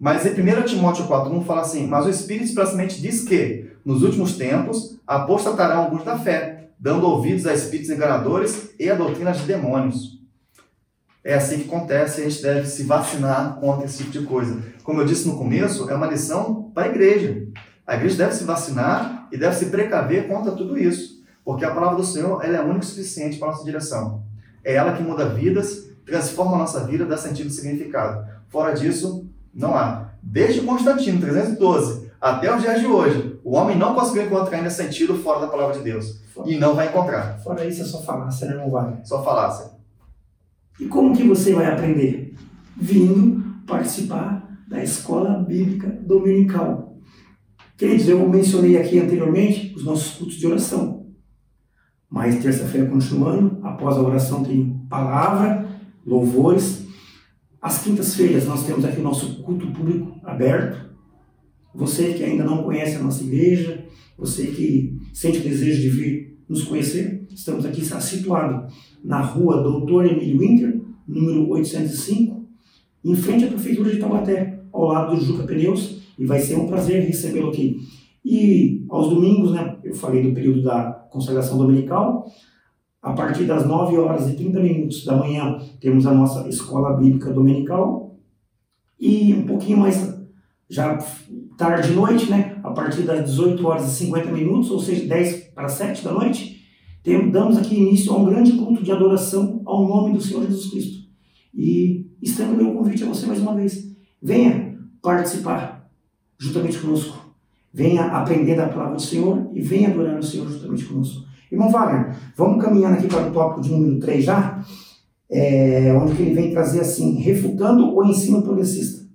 B: Mas em 1 Timóteo 4,1 fala assim: Mas o Espírito expressamente diz que, nos últimos tempos, apostatarão alguns da fé, dando ouvidos a espíritos enganadores e a doutrinas de demônios é assim que acontece a gente deve se vacinar contra esse tipo de coisa. Como eu disse no começo, é uma lição para a igreja. A igreja deve se vacinar e deve se precaver contra tudo isso, porque a palavra do Senhor ela é única e suficiente para a nossa direção. É ela que muda vidas, transforma a nossa vida, dá sentido e significado. Fora disso, não há. Desde Constantino, 312, até os dias de hoje, o homem não conseguiu encontrar ainda sentido fora da palavra de Deus. E não vai encontrar.
A: Fora isso é só falácia, né? Não vai.
B: Só falácia.
A: E como que você vai aprender? Vindo participar da escola bíblica dominical. Queridos, eu mencionei aqui anteriormente os nossos cultos de oração. Mas terça-feira continuando, após a oração tem palavra, louvores. Às quintas-feiras nós temos aqui o nosso culto público aberto. Você que ainda não conhece a nossa igreja, você que sente o desejo de vir nos conhecer, estamos aqui situados na rua Doutor Emílio Winter, número 805, em frente à Prefeitura de Taubaté, ao lado do Juca Pneus, e vai ser um prazer recebê-lo aqui. E aos domingos, né, eu falei do período da consagração dominical, a partir das 9 horas e 30 minutos da manhã, temos a nossa escola bíblica dominical, e um pouquinho mais já tarde de noite, né, a partir das 18 horas e 50 minutos, ou seja, 10 para 7 da noite, damos aqui início a um grande culto de adoração ao nome do Senhor Jesus Cristo. E estendo meu convite a você mais uma vez. Venha participar juntamente conosco. Venha aprender da palavra do Senhor e venha adorar o Senhor juntamente conosco. Irmão Wagner, vamos caminhando aqui para o tópico de número 3 já, é, onde ele vem trazer assim, refutando o ensino progressista.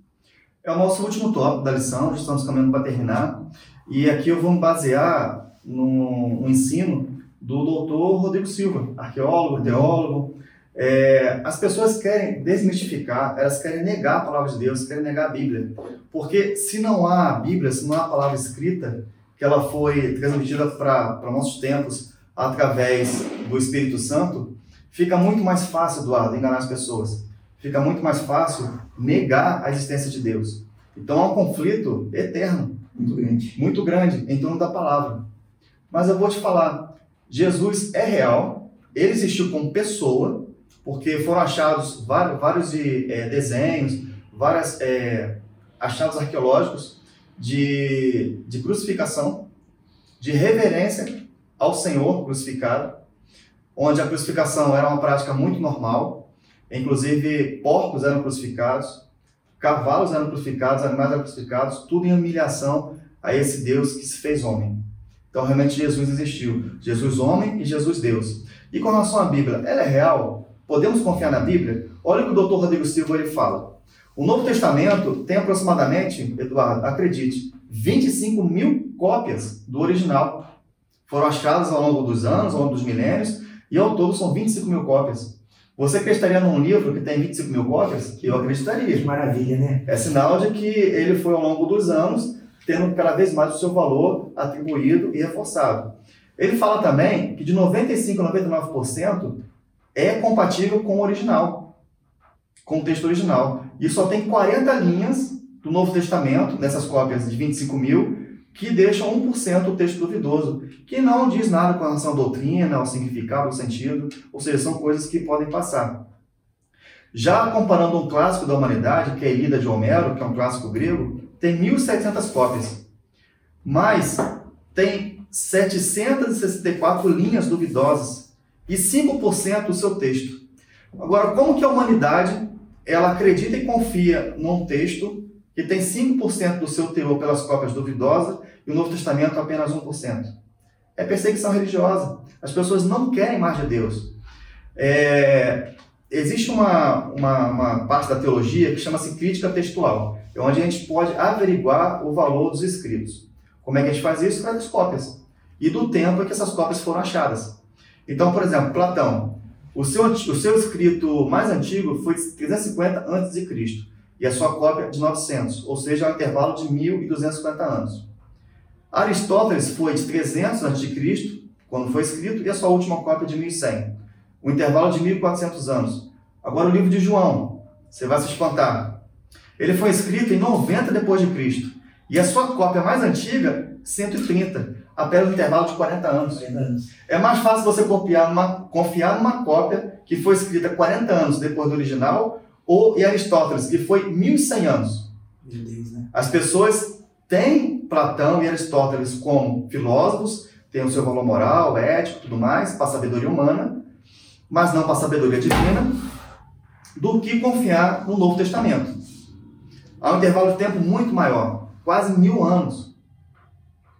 B: É o nosso último tópico da lição, estamos caminhando para terminar. E aqui eu vou me basear no, no ensino do doutor Rodrigo Silva, arqueólogo, teólogo. É, as pessoas querem desmistificar, elas querem negar a palavra de Deus, querem negar a Bíblia. Porque se não há Bíblia, se não há a palavra escrita, que ela foi transmitida para nossos tempos através do Espírito Santo, fica muito mais fácil, Eduardo, enganar as pessoas. Fica muito mais fácil negar a existência de Deus. Então há um conflito eterno.
A: Muito grande.
B: Muito grande em torno da palavra. Mas eu vou te falar, Jesus é real, ele existiu como pessoa, porque foram achados vários, vários de, é, desenhos, vários é, achados arqueológicos de, de crucificação, de reverência ao Senhor crucificado, onde a crucificação era uma prática muito normal, inclusive porcos eram crucificados, cavalos eram crucificados, animais eram crucificados, tudo em humilhação a esse Deus que se fez homem. Então, realmente, Jesus existiu. Jesus homem e Jesus Deus. E com relação à Bíblia, ela é real? Podemos confiar na Bíblia? Olha o que o Dr. Rodrigo Silva ele fala. O Novo Testamento tem aproximadamente, Eduardo, acredite, 25 mil cópias do original. Foram achadas ao longo dos anos, ao longo dos milênios, e ao todo são 25 mil cópias. Você acreditaria num livro que tem 25 mil cópias? Eu acreditaria.
A: Que maravilha, né?
B: É sinal de que ele foi ao longo dos anos tendo cada vez mais o seu valor atribuído e reforçado. Ele fala também que de 95% a 99% é compatível com o original, com o texto original. E só tem 40 linhas do Novo Testamento, nessas cópias de 25 mil, que deixam 1% o texto duvidoso, que não diz nada com relação à doutrina, ao significado, ao sentido, ou seja, são coisas que podem passar. Já comparando um clássico da humanidade, que é a Ilíada de Homero, que é um clássico grego, tem 1.700 cópias, mas tem 764 linhas duvidosas e 5% do seu texto. Agora, como que a humanidade ela acredita e confia num texto que tem 5% do seu teor pelas cópias duvidosas e o Novo Testamento apenas 1%? É perseguição religiosa. As pessoas não querem mais de Deus. É, existe uma, uma, uma, parte da teologia que chama-se crítica textual, é onde a gente pode averiguar o valor dos escritos. Como é que a gente faz isso? Das cópias. E do tempo em que essas cópias foram achadas. Então, por exemplo, Platão. O seu, o seu escrito mais antigo foi de 350 a.C. e a sua cópia de 900, ou seja, é um intervalo de 1.250 anos. Aristóteles foi de 300 a.C., quando foi escrito, e a sua última cópia de 1100, um intervalo de 1400 anos. Agora o livro de João, você vai se espantar. Ele foi escrito em 90 depois de Cristo, e a sua cópia mais antiga, 130, apenas um intervalo de 40 anos. 40 anos. É mais fácil você copiar numa, confiar numa cópia que foi escrita 40 anos depois do original, ou em Aristóteles, que foi 1100 anos.
A: Né?
B: As pessoas têm Platão e Aristóteles como filósofos, têm o seu valor moral, ético, tudo mais, para a sabedoria humana, mas não para a sabedoria divina, do que confiar no Novo Testamento. Há um intervalo de tempo muito maior, quase mil anos.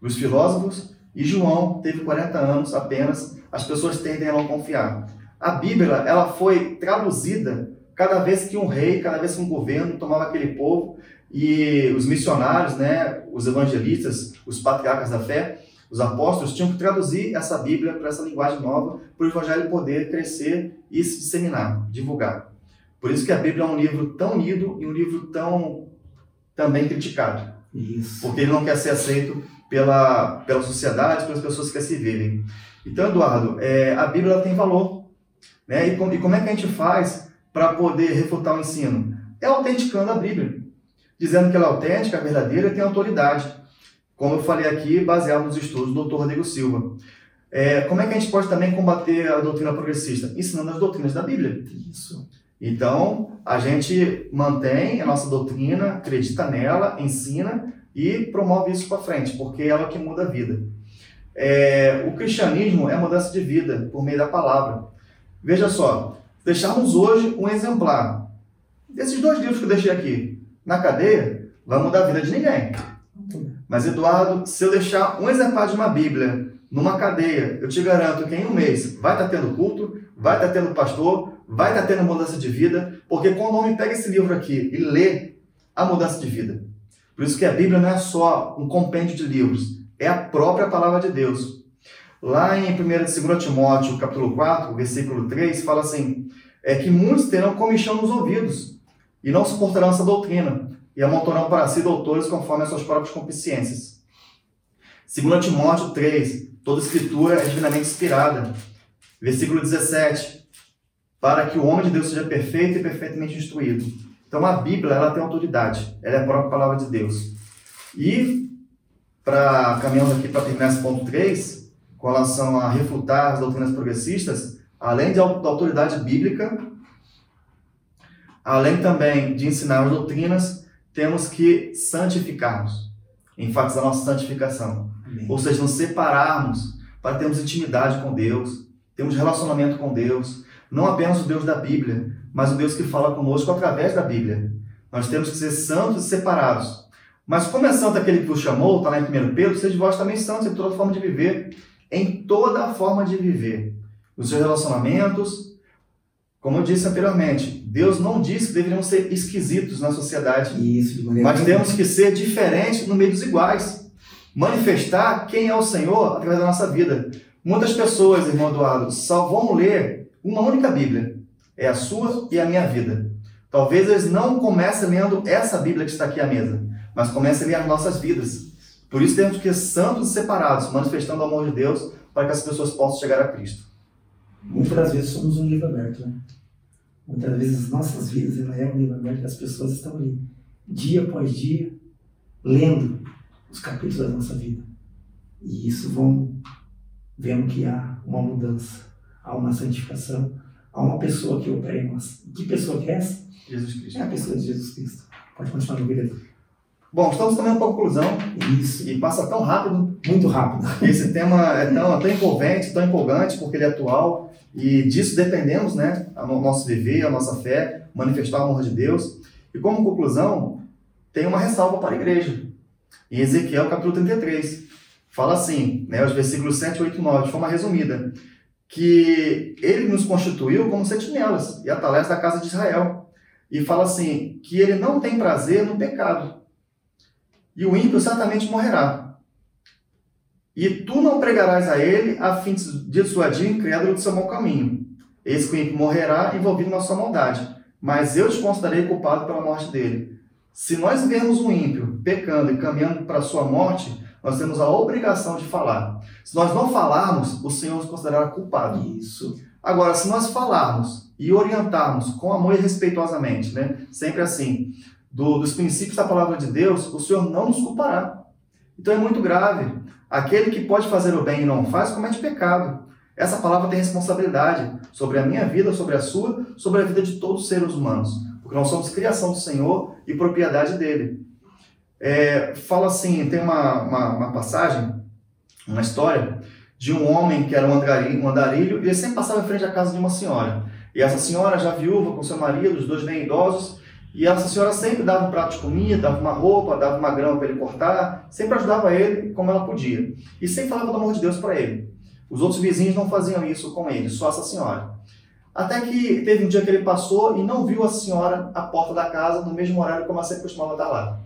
B: Os filósofos e João teve 40 anos apenas, as pessoas tendem a não confiar. A Bíblia ela foi traduzida cada vez que um rei, cada vez que um governo tomava aquele povo e os missionários, né, os evangelistas, os patriarcas da fé, os apóstolos tinham que traduzir essa Bíblia para essa linguagem nova, para o Evangelho poder crescer e se disseminar, divulgar. Por isso que a Bíblia é um livro tão lido e um livro tão também criticado.
A: Isso.
B: Porque ele não quer ser aceito pela, pela sociedade, pelas pessoas que se verem. Então, Eduardo, é, a Bíblia tem valor. Né? E, com, e como é que a gente faz para poder refutar o ensino? É autenticando a Bíblia. Dizendo que ela é autêntica, verdadeira e tem autoridade como eu falei aqui, baseado nos estudos do Dr. Rodrigo Silva. É, como é que a gente pode também combater a doutrina progressista? Ensinando as doutrinas da Bíblia.
A: Isso.
B: Então, a gente mantém a nossa doutrina, acredita nela, ensina e promove isso para frente, porque é ela que muda a vida. É, o cristianismo é mudança de vida por meio da palavra. Veja só, deixarmos hoje um exemplar desses dois livros que eu deixei aqui na cadeia, vai mudar a vida de ninguém. Mas, Eduardo, se eu deixar um exemplar de uma Bíblia numa cadeia, eu te garanto que em um mês vai estar tendo culto, vai estar tendo pastor, vai estar tendo mudança de vida, porque quando o homem pega esse livro aqui e lê a mudança de vida. Por isso que a Bíblia não é só um compêndio de livros, é a própria palavra de Deus. Lá em 1 e 2 Timóteo, capítulo 4, versículo 3, fala assim, é que muitos terão comichão nos ouvidos e não suportarão essa doutrina, e amontoarão para si doutores conforme as suas próprias consciências. Segundo Timóteo 3, toda escritura é divinamente inspirada. Versículo 17, para que o homem de Deus seja perfeito e perfeitamente instruído. Então a Bíblia ela tem autoridade, ela é a própria palavra de Deus. E para caminhando aqui para terminar esse ponto 3, com relação a refutar as doutrinas progressistas, além de autoridade bíblica, além também de ensinar as doutrinas, temos que santificarmos, enfatizar nossa santificação. Amém. Ou seja, nos separarmos para termos intimidade com Deus, termos relacionamento com Deus, não apenas o Deus da Bíblia, mas o Deus que fala conosco através da Bíblia. Nós temos que ser santos e separados. Mas como é santo aquele que vos chamou, está lá em 1 Pedro, seja vós também santos em toda forma de viver, em toda forma de viver. Nos seus relacionamentos, Como eu disse anteriormente, Deus não disse que deveríamos ser esquisitos na sociedade.
A: Isso, de maneira
B: Mas temos que ser diferentes no meio dos iguais. Manifestar quem é o Senhor através da nossa vida. Muitas pessoas, irmão Eduardo, só vão ler uma única Bíblia. É a sua e a minha vida. Talvez eles não comecem lendo essa Bíblia que está aqui à mesa, mas comecem a ler as nossas vidas. Por isso temos que ser santos e separados, manifestando o amor de Deus para que as pessoas possam chegar a Cristo.
A: Muitas das vezes somos um livro aberto, né? Muitas vezes as nossas vidas ela é um livro aberto e as pessoas estão ali, dia após dia, lendo os capítulos da nossa vida. E isso vão vendo que há uma mudança, há uma santificação, há uma pessoa que opera em nós. Que pessoa que é essa?
B: Jesus Cristo.
A: É a pessoa de Jesus Cristo. Pode continuar, meu querido.
B: Bom, estamos também para a conclusão
A: Isso.
B: e passa tão rápido.
A: Muito rápido.
B: Esse tema é tão, tão envolvente, tão empolgante, porque ele é atual e disso dependemos, né? O nosso viver, a nossa fé, manifestar o amor de Deus. E como conclusão, tem uma ressalva para a igreja. Em Ezequiel capítulo 33, fala assim, né, os versículos 7, 8 e 9, de forma resumida, que ele nos constituiu como sentinelas e atalés da casa de Israel. E fala assim, que ele não tem prazer no pecado. E o ímpio certamente morrerá. E tu não pregarás a ele a fim de dissuadir o incrédulo do seu mau caminho. Eis que o ímpio morrerá envolvido na sua maldade, mas eu te considerei culpado pela morte dele. Se nós vermos um ímpio pecando e caminhando para a sua morte, nós temos a obrigação de falar. Se nós não falarmos, o Senhor nos considerará culpado.
A: Isso.
B: Agora, se nós falarmos e orientarmos com amor e respeitosamente, né? sempre assim, do- dos princípios da palavra de Deus, o Senhor não nos culpará. Então é muito grave. Aquele que pode fazer o bem e não faz, comete pecado. Essa palavra tem responsabilidade sobre a minha vida, sobre a sua, sobre a vida de todos os seres humanos. Porque nós somos criação do Senhor e propriedade dele. É, fala assim, tem uma, uma, uma passagem, uma história, de um homem que era um andarilho, um andarilho, e ele sempre passava em frente à casa de uma senhora. E essa senhora, já viúva, com seu marido, os dois bem idosos, e essa senhora sempre dava um prato de comida, dava uma roupa, dava uma grama para ele cortar, sempre ajudava ele como ela podia. E sempre falava do amor de Deus para ele. Os outros vizinhos não faziam isso com ele, só essa senhora. Até que teve um dia que ele passou e não viu a senhora à porta da casa no mesmo horário como ela sempre costumava estar lá.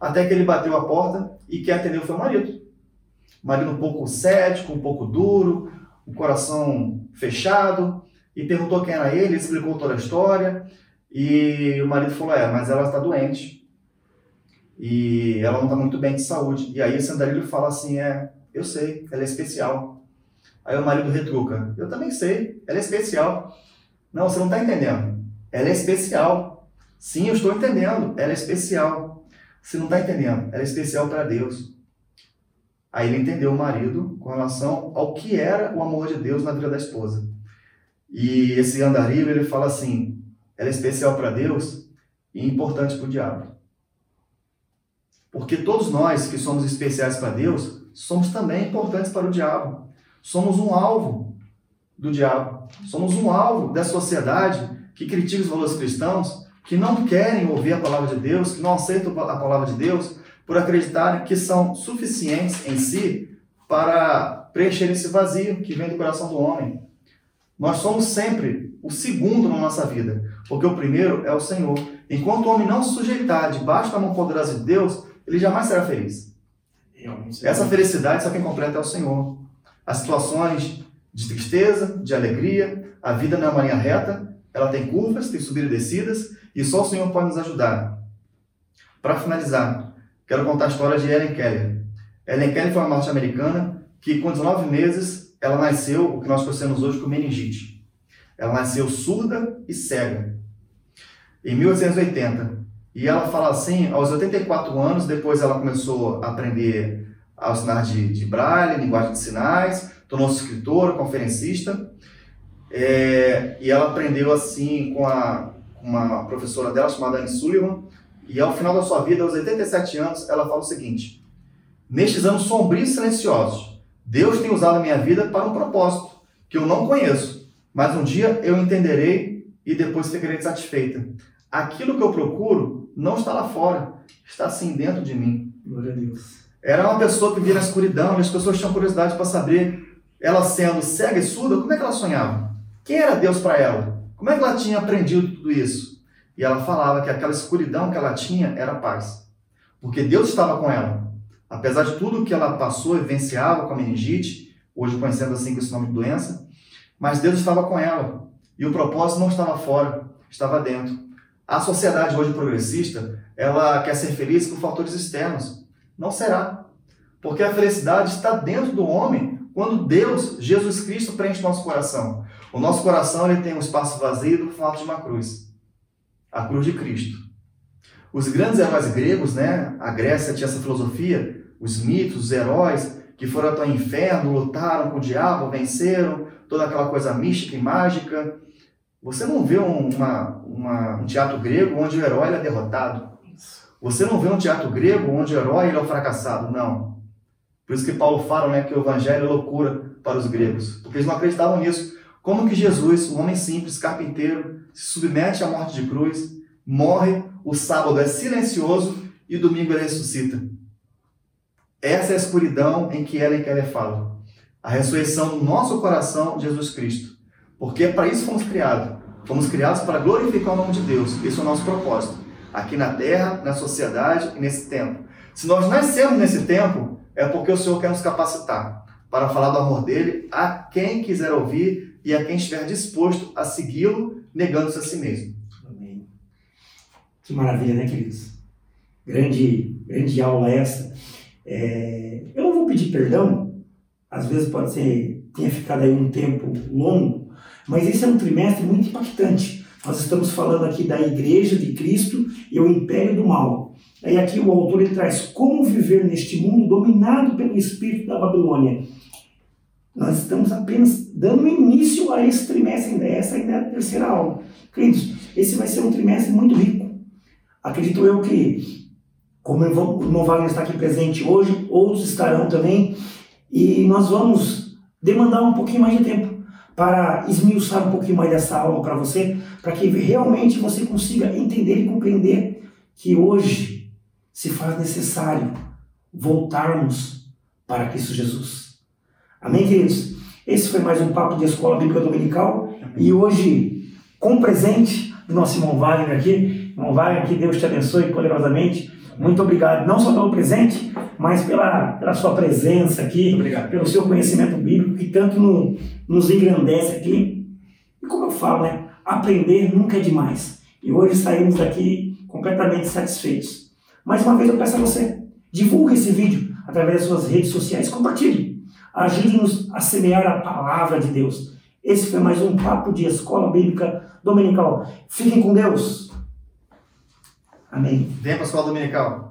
B: Até que ele bateu a porta e quem atendeu foi o marido. O marido um pouco cético, um pouco duro, o coração fechado, e perguntou quem era ele, explicou toda a história, e o marido falou, é, mas ela está doente, e ela não está muito bem de saúde. E aí esse andarilho fala assim, é, eu sei, ela é especial. Aí o marido retruca, eu também sei, ela é especial. Não, você não está entendendo. Ela é especial. Sim, eu estou entendendo, ela é especial. Você não está entendendo, ela é especial para Deus. Aí ele entendeu o marido com relação ao que era o amor de Deus na vida da esposa. E esse andarilho, ele fala assim, ela é especial para Deus e importante para o diabo. Porque todos nós que somos especiais para Deus, somos também importantes para o diabo. Somos um alvo do diabo. Somos um alvo da sociedade que critica os valores cristãos, que não querem ouvir a palavra de Deus, que não aceitam a palavra de Deus, por acreditarem que são suficientes em si para preencher esse vazio que vem do coração do homem. Nós somos sempre o segundo na nossa vida, porque o primeiro é o Senhor. Enquanto o homem não se sujeitar debaixo da mão poderosa de Deus, ele jamais será feliz. Essa felicidade só quem completa é o Senhor. As situações de tristeza, de alegria, a vida não é uma linha reta, ela tem curvas, tem subidas e descidas, e só o Senhor pode nos ajudar. Para finalizar, quero contar a história de Ellen Keller. Ellen Keller foi uma norte-americana que, com 19 meses, ela nasceu o que nós conhecemos hoje como meningite. Ela nasceu surda e cega, em 1880. E ela fala assim, aos 84 anos, depois ela começou a aprender a assinar de, de braille, linguagem de sinais, tornou-se escritora, conferencista, é, e ela aprendeu assim com, a, uma professora dela chamada Anne Sullivan, e ao final da sua vida, aos 87 anos, ela fala o seguinte, nestes anos sombrios e silenciosos, Deus tem usado a minha vida para um propósito que eu não conheço, mas um dia eu entenderei e depois ficarei satisfeita. Aquilo que eu procuro não está lá fora, está sim dentro de mim.
A: Glória a Deus.
B: Era uma pessoa que vivia na escuridão e as pessoas tinham curiosidade para saber, ela sendo cega e surda, como é que ela sonhava? Quem era Deus para ela? Como é que ela tinha aprendido tudo isso? E ela falava que aquela escuridão que ela tinha era paz. Porque Deus estava com ela. Apesar de tudo que ela passou e vivenciava com a meningite, hoje conhecendo assim com esse nome de doença, mas Deus estava com ela. E o propósito não estava fora, estava dentro. A sociedade hoje progressista, ela quer ser feliz com fatores externos. Não será. Porque a felicidade está dentro do homem quando Deus, Jesus Cristo, preenche nosso coração. O nosso coração ele tem um espaço vazio do formato de uma cruz. A cruz de Cristo. Os grandes heróis gregos, né? A Grécia tinha essa filosofia, os mitos, os heróis que foram até o inferno, lutaram com o diabo, venceram, toda aquela coisa mística e mágica. Você não vê uma, uma, um teatro grego onde o herói é derrotado. Você não vê um teatro grego onde o herói é o fracassado. Não. Por isso que Paulo fala né, que o evangelho é loucura para os gregos, porque eles não acreditavam nisso. Como que Jesus, um homem simples, carpinteiro, se submete à morte de cruz, morre, o sábado é silencioso e domingo ele ressuscita. Essa é a escuridão em que Ellen Keller fala. A ressurreição do nosso coração, Jesus Cristo. Porque é para isso fomos criados. Fomos criados para glorificar o nome de Deus. Esse é o nosso propósito. Aqui na terra, na sociedade e nesse tempo. Se nós nascemos nesse tempo, é porque o Senhor quer nos capacitar para falar do amor dele a quem quiser ouvir e a quem estiver disposto a segui-lo, negando-se a si mesmo.
A: Amém. Que maravilha, né, queridos? Grande, grande aula essa. É, eu não vou pedir perdão, às vezes pode ser, tenha ficado aí um tempo longo, mas esse é um trimestre muito impactante. Nós estamos falando aqui da Igreja de Cristo e o Império do Mal. E aqui o autor ele traz como viver neste mundo dominado pelo espírito da Babilônia. Nós estamos apenas dando início a esse trimestre, ainda essa ainda é a terceira aula. Queridos, esse vai ser um trimestre muito rico. Acredito eu que, como o Wagner está aqui presente hoje, outros estarão também, e nós vamos demandar um pouquinho mais de tempo para esmiuçar um pouquinho mais dessa aula para você, para que realmente você consiga entender e compreender que hoje se faz necessário voltarmos para Cristo Jesus. Amém, queridos? Esse foi mais um papo de Escola Bíblica Dominical e hoje, com presente do nosso irmão Wagner aqui, irmão Wagner, que Deus te abençoe poderosamente. Muito obrigado, não só pelo presente, mas pela, pela sua presença aqui, pelo seu conhecimento bíblico, que tanto no, nos engrandece aqui. E como eu falo, né? Aprender nunca é demais. E hoje saímos daqui completamente satisfeitos. Mais uma vez eu peço a você, divulgue esse vídeo através das suas redes sociais, compartilhe. Ajude-nos a semear a palavra de Deus. Esse foi mais um papo de Escola Bíblica Dominical. Fiquem com Deus. Amém.
B: Venha para a Escola Dominical.